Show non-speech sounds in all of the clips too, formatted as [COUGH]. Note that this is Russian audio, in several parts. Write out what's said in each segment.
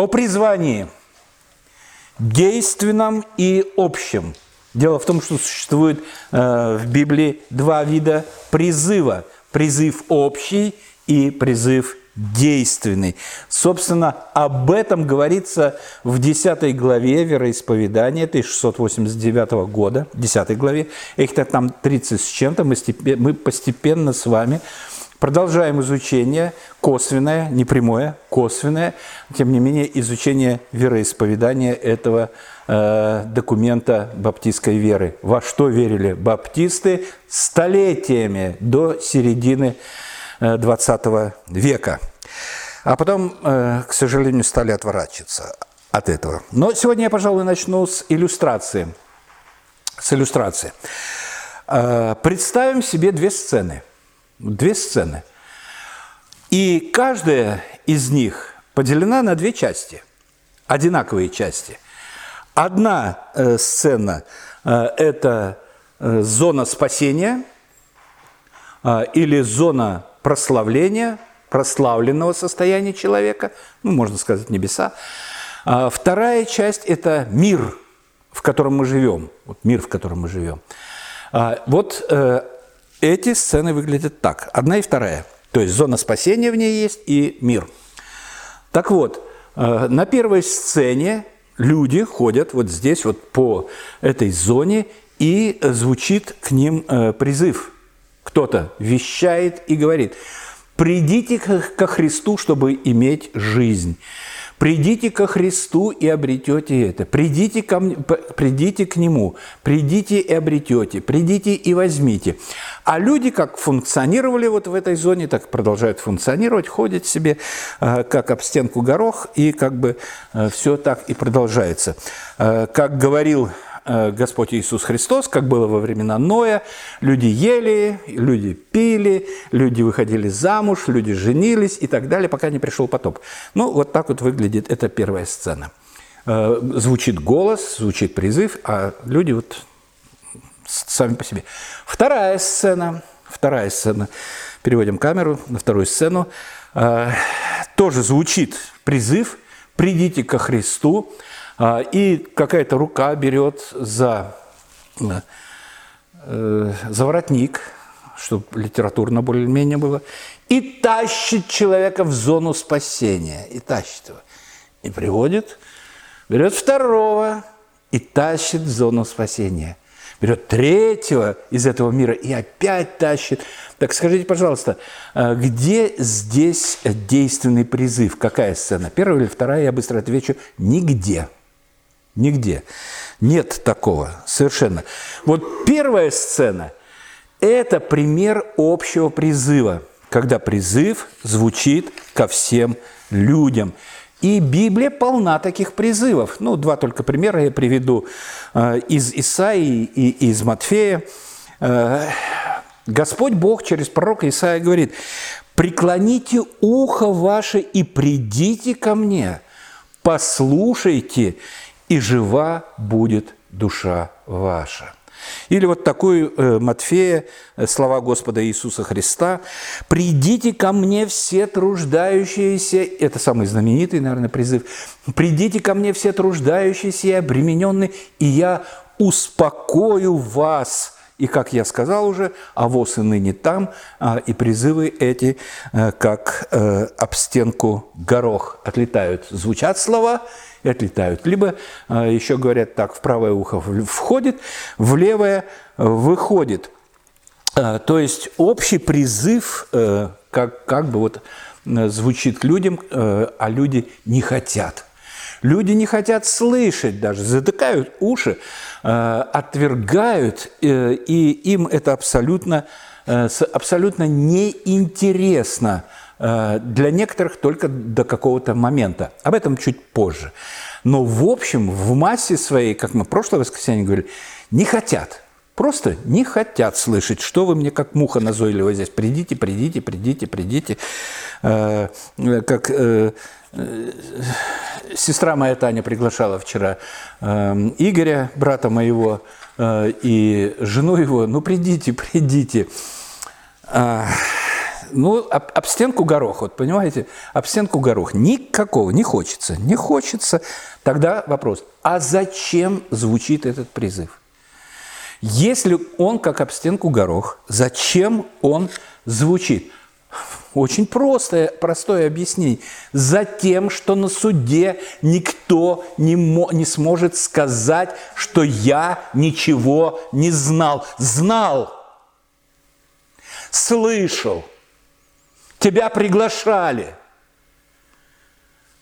о призвании, действенном и общем. Дело в том, что существует э, в Библии два вида призыва. Призыв общий и призыв действенный. Собственно, об этом говорится в 10 главе вероисповедания 1689 года, 10 главе. Их-то там 30 с чем-то, мы постепенно с вами Продолжаем изучение, косвенное, не прямое, косвенное, тем не менее, изучение вероисповедания этого э, документа баптистской веры. Во что верили баптисты столетиями до середины э, 20 века. А потом, э, к сожалению, стали отворачиваться от этого. Но сегодня я, пожалуй, начну с иллюстрации. С иллюстрации. Э, представим себе две сцены – Две сцены. И каждая из них поделена на две части, одинаковые части. Одна э, сцена э, – это э, зона спасения или зона прославления, прославленного состояния человека, ну, можно сказать, небеса. А вторая часть – это мир, в котором мы живем, вот мир, в котором мы живем. А, вот эти сцены выглядят так. Одна и вторая. То есть зона спасения в ней есть и мир. Так вот, э, на первой сцене люди ходят вот здесь вот по этой зоне и звучит к ним э, призыв. Кто-то вещает и говорит, придите ко Христу, чтобы иметь жизнь. Придите ко Христу и обретете это. Придите, ко придите к Нему. Придите и обретете. Придите и возьмите. А люди как функционировали вот в этой зоне, так продолжают функционировать, ходят себе э, как об стенку горох, и как бы э, все так и продолжается. Э, как говорил Господь Иисус Христос, как было во времена Ноя. Люди ели, люди пили, люди выходили замуж, люди женились и так далее, пока не пришел потоп. Ну, вот так вот выглядит эта первая сцена. Э, звучит голос, звучит призыв, а люди вот сами по себе. Вторая сцена, вторая сцена, переводим камеру на вторую сцену, э, тоже звучит призыв «Придите ко Христу», и какая-то рука берет за, э, за воротник, чтобы литературно более-менее было, и тащит человека в зону спасения, и тащит его. И приводит, берет второго и тащит в зону спасения. Берет третьего из этого мира и опять тащит. Так скажите, пожалуйста, а где здесь действенный призыв? Какая сцена? Первая или вторая? Я быстро отвечу. Нигде. Нигде. Нет такого совершенно. Вот первая сцена – это пример общего призыва, когда призыв звучит ко всем людям. И Библия полна таких призывов. Ну, два только примера я приведу э, из Исаии и из Матфея. Э, Господь Бог через пророка Исаия говорит, «Преклоните ухо ваше и придите ко мне, послушайте, и жива будет душа ваша». Или вот такой э, Матфея, э, слова Господа Иисуса Христа, «Придите ко мне все труждающиеся», это самый знаменитый, наверное, призыв, «Придите ко мне все труждающиеся и обремененные, и я успокою вас». И, как я сказал уже, а воз и ныне там, а, и призывы эти, э, как об стенку горох отлетают. Звучат слова – и отлетают. Либо а, еще говорят так, в правое ухо входит, в левое выходит. А, то есть общий призыв, э, как, как бы вот э, звучит людям, э, а люди не хотят. Люди не хотят слышать даже, затыкают уши, отвергают, и им это абсолютно, абсолютно неинтересно Э, для некоторых только до какого-то момента. Об этом чуть позже. Но в общем, в массе своей, как мы в прошлое воскресенье говорили, не хотят. Просто не хотят слышать, что вы мне как муха назойливая здесь. Придите, придите, придите, придите. Э, как э, сестра моя Таня приглашала вчера Игоря, брата моего, и жену его. Ну, придите, придите. Ну, об, об стенку горох, вот понимаете, об стенку горох. Никакого, не хочется, не хочется. Тогда вопрос, а зачем звучит этот призыв? Если он как об стенку горох, зачем он звучит? Очень простое, простое объяснение. Затем, что на суде никто не, мо, не сможет сказать, что я ничего не знал. Знал, слышал, тебя приглашали,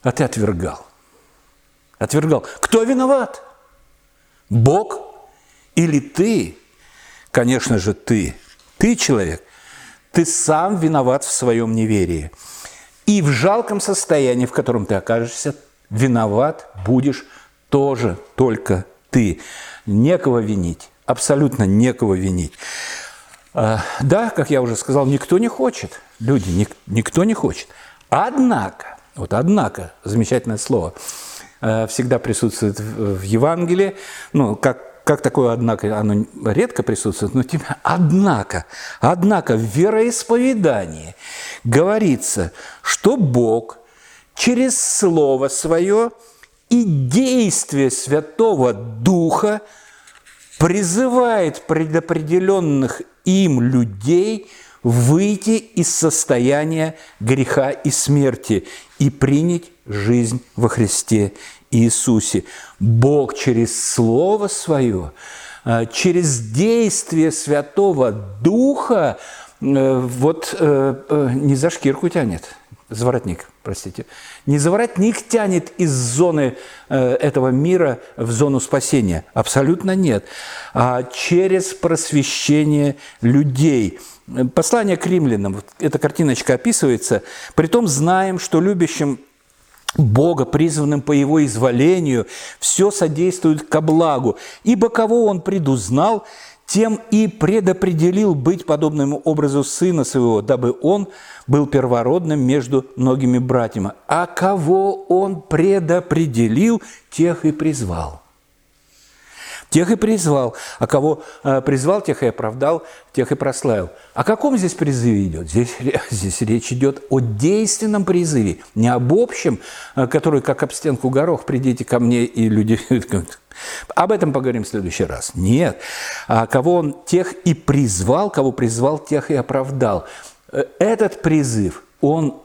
а ты отвергал. Отвергал. Кто виноват? Бог или ты? Конечно же, ты. Ты человек ты сам виноват в своем неверии. И в жалком состоянии, в котором ты окажешься, виноват будешь тоже только ты. Некого винить, абсолютно некого винить. А, да, как я уже сказал, никто не хочет, люди, никто не хочет. Однако, вот однако, замечательное слово, э, всегда присутствует в Евангелии, ну, как как такое, однако, оно редко присутствует, но тем однако, однако в вероисповедании говорится, что Бог через Слово Свое и действие Святого Духа призывает предопределенных им людей выйти из состояния греха и смерти и принять жизнь во Христе Иисусе. Бог через Слово Свое, э, через действие Святого Духа э, вот э, не за шкирку тянет, за воротник, простите, не за воротник тянет из зоны этого мира в зону спасения. Абсолютно нет. А через просвещение людей – Послание к римлянам, эта картиночка описывается, притом знаем, что любящим Бога, призванным по Его изволению, все содействует ко благу. Ибо кого Он предузнал, тем и предопределил быть подобным образу Сына Своего, дабы Он был первородным между многими братьями. А кого Он предопределил, тех и призвал. Тех и призвал. А кого э, призвал, тех и оправдал, тех и прославил. О каком здесь призыве идет? Здесь, [LAUGHS] здесь речь идет о действенном призыве, не об общем, э, который, как об стенку горох, придите ко мне, и люди... [LAUGHS] Об этом поговорим в следующий раз. Нет. А кого он тех и призвал, кого призвал, тех и оправдал. Э, этот призыв, он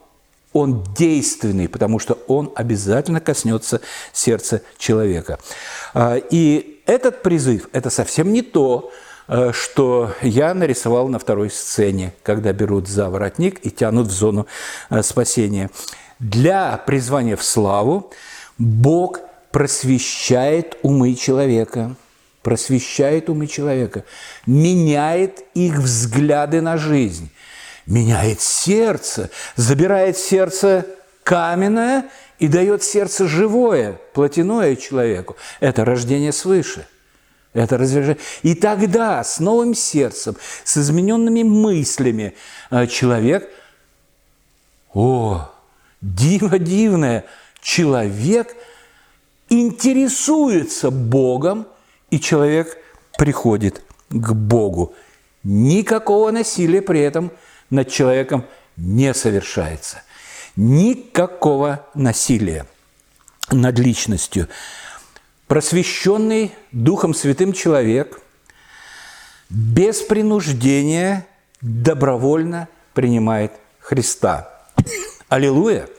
он действенный, потому что он обязательно коснется сердца человека. А, и этот призыв – это совсем не то, э, что я нарисовал на второй сцене, когда берут за воротник и тянут в зону э, спасения. Для призвания в славу Бог просвещает умы человека, просвещает умы человека, меняет их взгляды на жизнь – меняет сердце, забирает сердце каменное и дает сердце живое, плотяное человеку. Это рождение свыше. Это развержение. И тогда с новым сердцем, с измененными мыслями э, человек, о, диво дивное, человек интересуется Богом, и человек приходит к Богу. Никакого насилия при этом над человеком не совершается. Никакого насилия над личностью. Просвещенный Духом Святым человек без принуждения добровольно принимает Христа. Аллилуйя!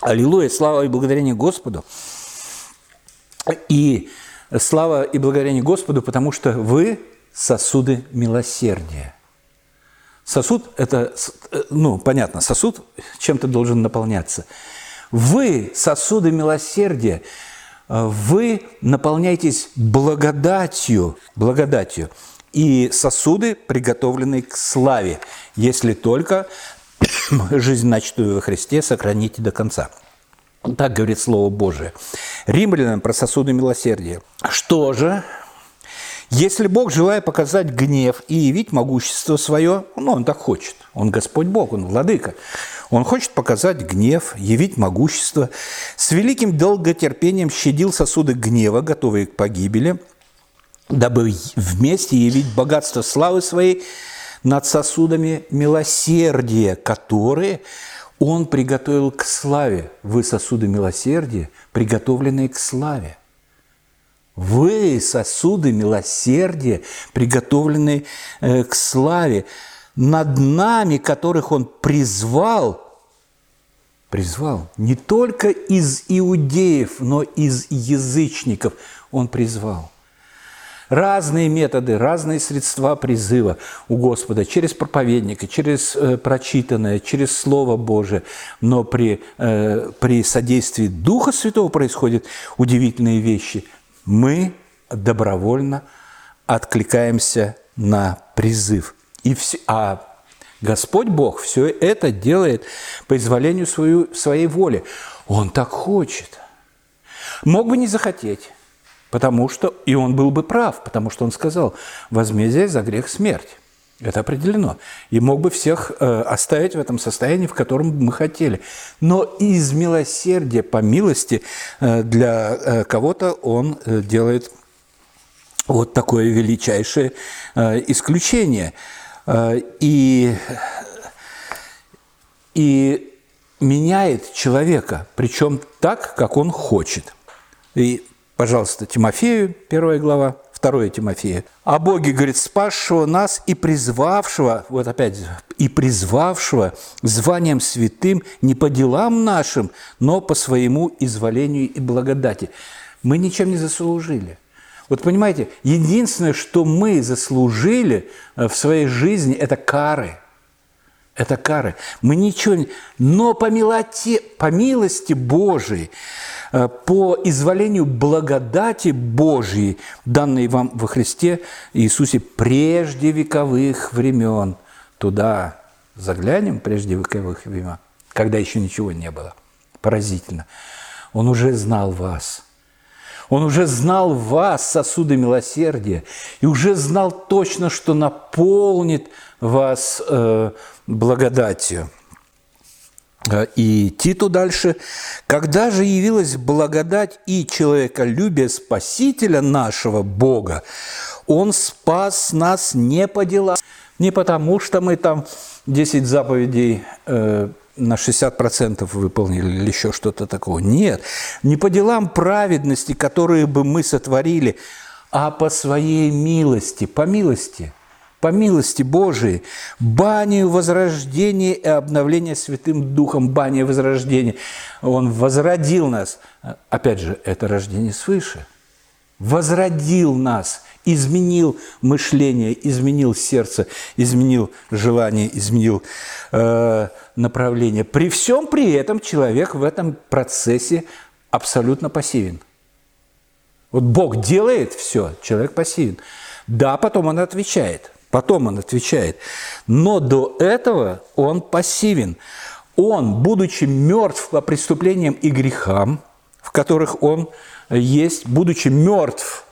Аллилуйя! Слава и благодарение Господу! И слава и благодарение Господу, потому что вы сосуды милосердия – Сосуд – это, э, ну, понятно, сосуд чем-то должен наполняться. Вы – сосуды милосердия, вы наполняетесь благодатью, благодатью, и сосуды, приготовленные к славе, если только [COUGHS] жизнь, начатую во Христе, сохраните до конца. Так говорит Слово Божие. Римлянам про сосуды милосердия. Что же если Бог, желая показать гнев и явить могущество свое, ну, Он так хочет, Он Господь Бог, Он Владыка, Он хочет показать гнев, явить могущество, с великим долготерпением щадил сосуды гнева, готовые к погибели, дабы вместе явить богатство славы своей, над сосудами милосердия, которые Он приготовил к славе. Вы сосуды милосердия, приготовленные к славе. Вы сосуды милосердия, приготовленные э, к славе. Над нами, которых Он призвал, призвал не только из иудеев, но из язычников Он призвал. Разные методы, разные средства призыва у Господа через проповедника, через э, прочитанное, через Слово Божие. Но при, э, при содействии Духа Святого происходят удивительные вещи. Мы добровольно откликаемся на призыв. И все, а Господь Бог все это делает по изволению свою, своей воли. Он так хочет. Мог бы не захотеть. Потому что, и он был бы прав, потому что он сказал, возмездие за грех смерть. Это определено. И мог бы всех э, оставить в этом состоянии, в котором мы хотели. Но из милосердия, по милости э, для э, кого-то он делает вот такое величайшее исключение. И, и меняет человека, причем так, как он хочет. И Пожалуйста, Тимофею, первая глава, второе Тимофея. «О Боге, говорит, спасшего нас и призвавшего, вот опять, и призвавшего званием святым не по делам нашим, но по своему изволению и благодати». Мы ничем не заслужили. Вот понимаете, единственное, что мы заслужили э, в своей жизни, это кары. Это кары. Мы ничего не... Но по, милоте, по милости Божией, по изволению благодати Божьей, данной вам во Христе Иисусе прежде вековых времен. Туда заглянем, прежде вековых времен, когда еще ничего не было. Поразительно. Он уже знал вас. Он уже знал вас, сосуды милосердия, и уже знал точно, что наполнит вас э, благодатью. Э, и Титу дальше. «Когда же явилась благодать и человеколюбие Спасителя нашего Бога, Он спас нас не по делам, не потому, что мы там 10 заповедей э, на 60% выполнили или еще что-то такого. Нет, не по делам праведности, которые бы мы сотворили, а по своей милости, по милости – по милости Божией, банию возрождения и обновления Святым Духом, бания возрождения. Он возродил нас. Опять же, это рождение свыше. Возродил нас, изменил мышление, изменил сердце, изменил желание, изменил э, направление. При всем при этом человек в этом процессе абсолютно пассивен. Вот Бог делает все, человек пассивен. Да, потом он отвечает – Потом он отвечает, но до этого он пассивен. Он, будучи мертв по преступлениям и грехам, в которых он есть, будучи мертв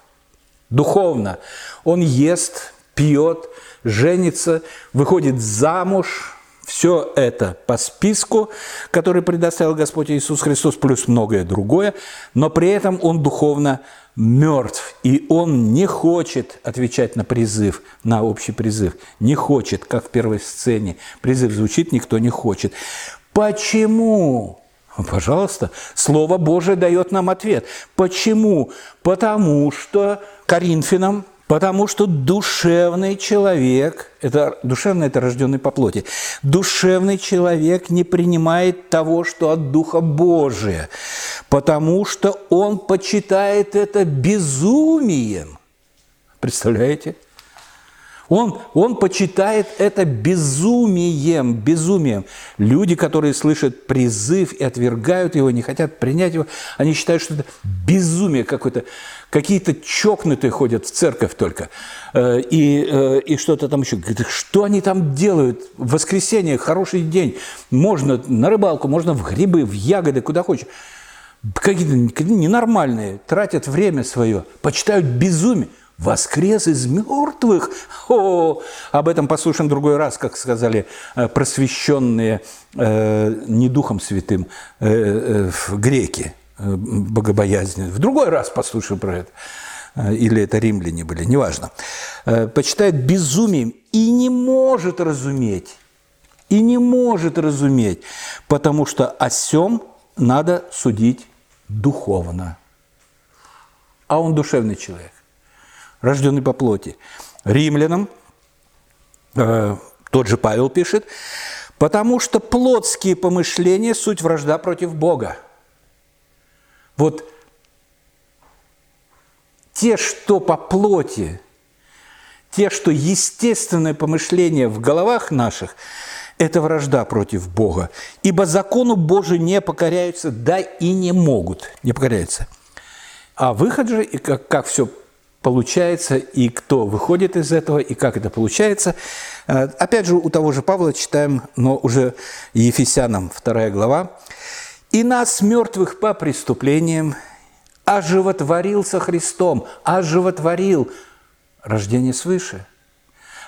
духовно, он ест, пьет, женится, выходит замуж, все это по списку, который предоставил Господь Иисус Христос, плюс многое другое, но при этом он духовно мертв, и он не хочет отвечать на призыв, на общий призыв. Не хочет, как в первой сцене. Призыв звучит, никто не хочет. Почему? Пожалуйста, Слово Божие дает нам ответ. Почему? Потому что Коринфянам Потому что душевный человек, это душевный это рожденный по плоти, душевный человек не принимает того, что от Духа Божия, потому что он почитает это безумием. Представляете? Он, он почитает это безумием, безумием. Люди, которые слышат призыв и отвергают его, не хотят принять его, они считают, что это безумие какое-то. Какие-то чокнутые ходят в церковь только. Э, и, э, и что-то там еще. Что они там делают? В воскресенье, хороший день. Можно на рыбалку, можно в грибы, в ягоды, куда хочешь. Какие-то ненормальные, тратят время свое, почитают безумие воскрес из мертвых. О, об этом послушаем в другой раз, как сказали э, просвещенные э, не Духом Святым э, э, греки, э, богобоязненные. В другой раз послушаем про это. э, или это римляне были, неважно, э, почитает безумием и не может разуметь, и не может разуметь, потому что о сем надо судить духовно. А он душевный человек, рожденный по плоти. Римлянам, э, тот же Павел пишет, потому что плотские помышления – суть вражда против Бога. Вот те, что по плоти, те, что естественное помышление в головах наших – это вражда против Бога. Ибо закону Божию не покоряются, да и не могут, не покоряются. А выход же, как, как все получается, и кто выходит из этого, и как это получается. Э, опять же, у того же Павла читаем, но уже Ефесянам 2 глава. «И нас, мертвых по преступлениям, оживотворился Христом, оживотворил рождение свыше,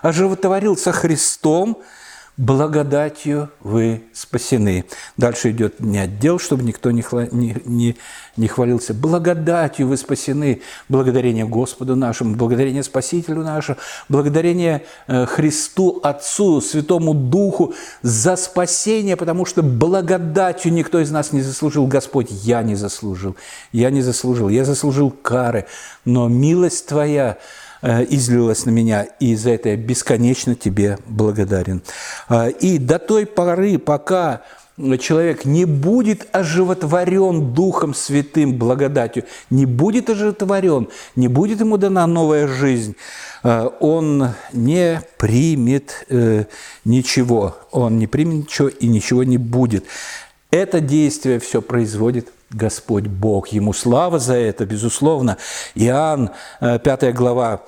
оживотворился Христом – благодатью вы спасены. Дальше идет не отдел, чтобы никто не, не, не, не хвалился. Благодатью вы спасены, благодарение Господу нашему, благодарение Спасителю нашему, благодарение э, Христу Отцу, Святому Духу за спасение, потому что благодатью никто из нас не заслужил. Господь, я не заслужил, я не заслужил, я заслужил кары, но милость Твоя – Э, излилось на меня, и за это я бесконечно тебе благодарен. Э, и до той поры, пока человек не будет оживотворен Духом Святым, благодатью, не будет оживотворен, не будет ему дана новая жизнь, э, он не примет ничего, он не примет ничего и ничего не будет. Это действие все производит Господь Бог. Ему слава за это, безусловно. Иоанн, 5 э, глава,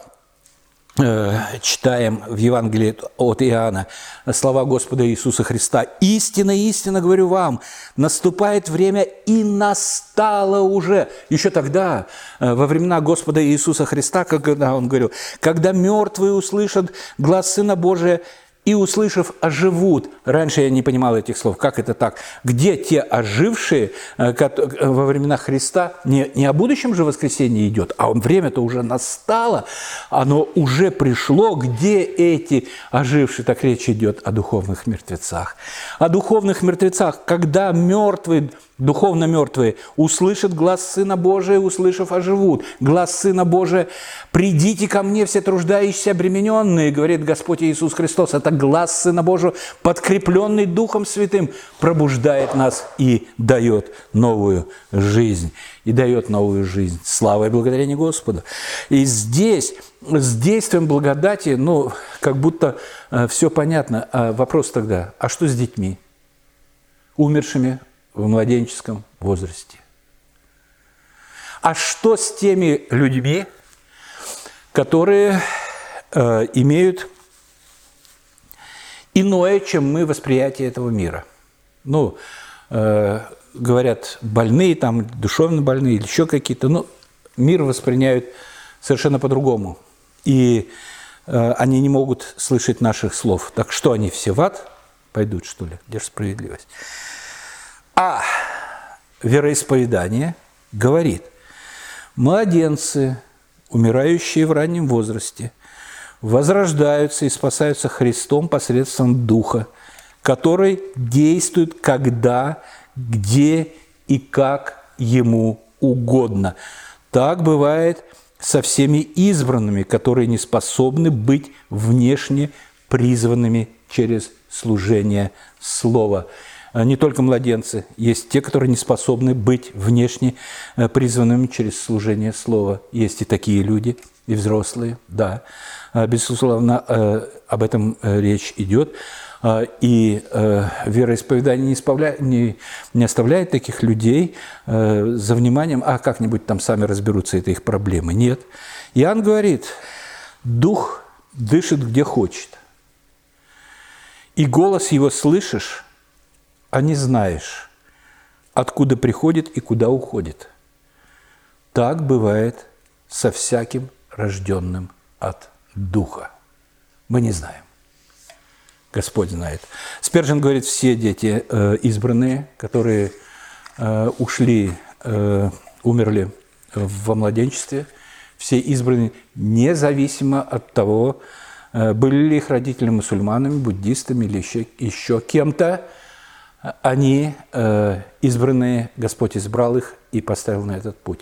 э, читаем в Евангелии от Иоанна слова Господа Иисуса Христа. «Истинно, истинно говорю вам, наступает время и настало уже». Еще тогда, э, во времена Господа Иисуса Христа, когда Он говорил, «Когда мертвые услышат глаз Сына Божия, и, услышав, оживут. Раньше я не понимал этих слов. Как это так? Где те ожившие э, э, во времена Христа? Не, не о будущем же воскресенье идет, а время-то уже настало, оно уже пришло. Где эти ожившие? Так речь идет о духовных мертвецах. О духовных мертвецах, когда мертвые Духовно мертвые услышат глаз Сына Божия, услышав, оживут. Глаз Сына Божия, придите ко мне, все труждающиеся, обремененные, говорит Господь Иисус Христос. Это глаз Сына Божия, подкрепленный Духом Святым, пробуждает нас и дает новую жизнь. И дает новую жизнь. Слава и благодарение Господу. И здесь с действием благодати, ну, как будто э, все понятно. А вопрос тогда, а что с детьми? Умершими, в младенческом возрасте. А что с теми людьми, которые э, имеют иное, чем мы, восприятие этого мира? Ну, э, говорят, больные, там, душевно больные или еще какие-то, ну, мир воспринимают совершенно по-другому. И э, они не могут слышать наших слов. Так что они все в ад пойдут, что ли? Где же справедливость? А вероисповедание говорит, младенцы, умирающие в раннем возрасте, возрождаются и спасаются Христом посредством Духа, который действует когда, где и как ему угодно. Так бывает со всеми избранными, которые не способны быть внешне призванными через служение Слова. А не только младенцы, есть те, которые не способны быть внешне э, призванными через служение слова. Есть и такие люди, и взрослые, да. А, безусловно, э, об этом э, речь идет. А, и вероисповедание не, не, не оставляет таких людей за вниманием, а как-нибудь там сами разберутся, это их проблемы. Нет. Иоанн говорит, дух дышит где хочет. И голос его слышишь, а не знаешь, откуда приходит и куда уходит. Так бывает со всяким рожденным от Духа. Мы не знаем. Господь знает. Спержин говорит, все дети э, избранные, которые э, ушли, э, умерли во младенчестве, все избраны независимо от того, были ли их родители мусульманами, буддистами или еще, еще кем-то. Они э, избранные, Господь избрал их и поставил на этот путь.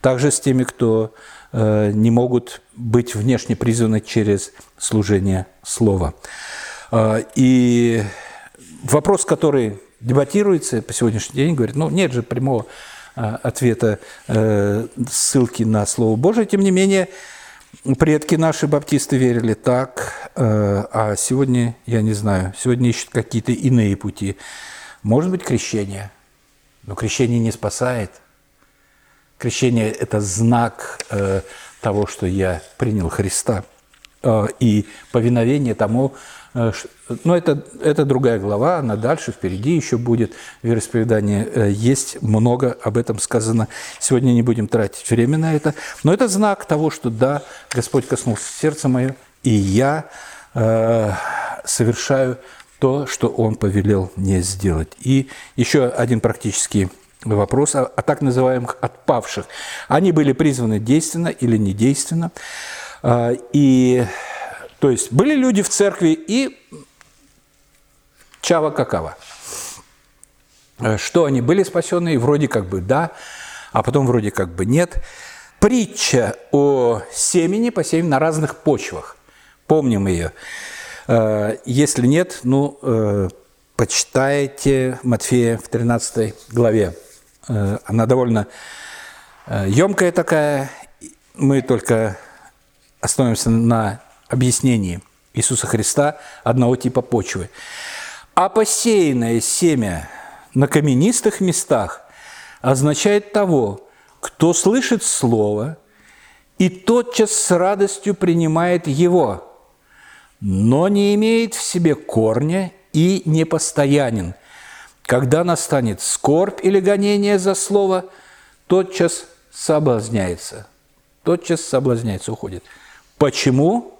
Также с теми, кто э, не могут быть внешне призваны через служение Слова. И вопрос, который дебатируется по сегодняшний день, говорит, ну нет же прямого а, ответа э, ссылки на Слово Божие. Тем не менее, предки наши баптисты верили так, э, а сегодня, я не знаю, сегодня ищут какие-то иные пути. Может быть, крещение, но крещение не спасает. Крещение – это знак э, того, что я принял Христа, и повиновение тому, Э, но это, это другая глава, она дальше, впереди еще будет вероисповедание. Э, есть много об этом сказано. Сегодня не будем тратить время на это. Но это знак того, что да, Господь коснулся сердца мое, и я э, совершаю то, что Он повелел мне сделать. И еще один практический вопрос о, о так называемых отпавших. Они были призваны действенно или недейственно. Э, и то есть были люди в церкви и чава какава. Э, что они были спасенные? Вроде как бы да, а потом вроде как бы нет. Притча о семени, посеянном на разных почвах. Помним ее. Э, если нет, ну, э, почитайте Матфея в 13 главе. Она довольно емкая такая. Мы только остановимся на объяснении Иисуса Христа одного типа почвы. А посеянное семя на каменистых местах означает того, кто слышит Слово и тотчас с радостью принимает его, но не имеет в себе корня и непостоянен. Когда настанет скорбь или гонение за Слово, тотчас соблазняется. Тотчас соблазняется, уходит. Почему?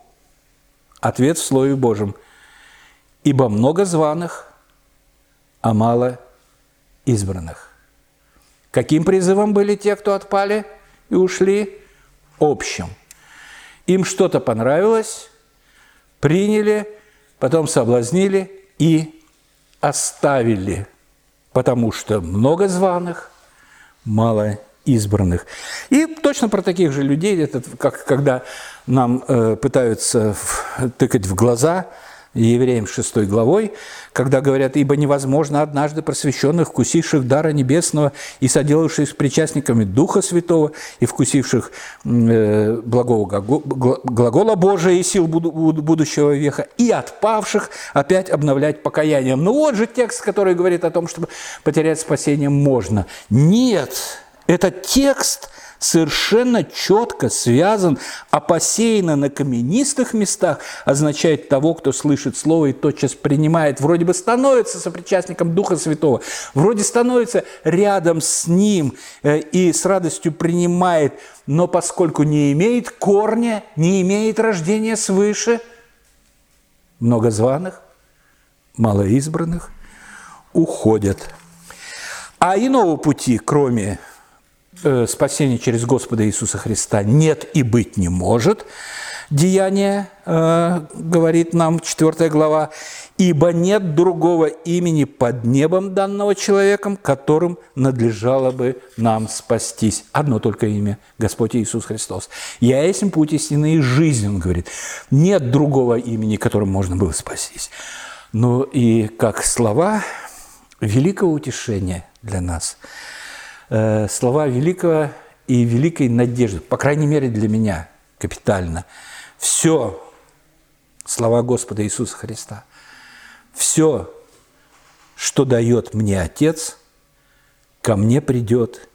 Ответ в Слове Божьем. «Ибо много званых, а мало избранных». Каким призывом были те, кто отпали и ушли? Общим. Им что-то понравилось, приняли, потом соблазнили и оставили, потому что много званых, мало избранных. И точно про таких же людей, это как когда нам э, пытаются в, тыкать в глаза евреям 6 главой, когда говорят, «Ибо невозможно однажды просвещенных, вкусивших дара небесного и соделавших причастниками Духа Святого и вкусивших э, благого глагола Божия и сил будущего века, и отпавших опять обновлять покаянием». Ну вот же текст, который говорит о том, чтобы потерять спасение можно. Нет! Этот текст совершенно четко связан, а посеяно на каменистых местах означает того, кто слышит Слово и тотчас принимает. Вроде бы становится сопричастником Духа Святого, вроде становится рядом с Ним э, и с радостью принимает, но поскольку не имеет корня, не имеет рождения свыше, много званых, мало избранных уходят. А иного пути, кроме Э, спасения через Господа Иисуса Христа нет и быть не может. Деяние, э, говорит нам 4 глава, «Ибо нет другого имени под небом данного человеком, которым надлежало бы нам спастись». Одно только имя – Господь Иисус Христос. «Я есть путь истины и жизнь», он говорит. Нет другого имени, которым можно было спастись. Ну и как слова великого утешения для нас – Э, слова великого и великой надежды, по крайней мере для меня, капитально. Все слова Господа Иисуса Христа, все, что дает мне Отец, ко мне придет,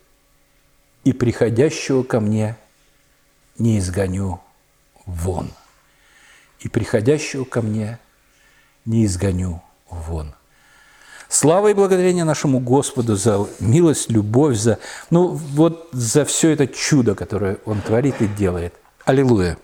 и приходящего ко мне не изгоню вон. И приходящего ко мне не изгоню вон. Слава и благодарение нашему Господу за милость, любовь, за, ну, вот за все это чудо, которое Он творит и делает. Аллилуйя!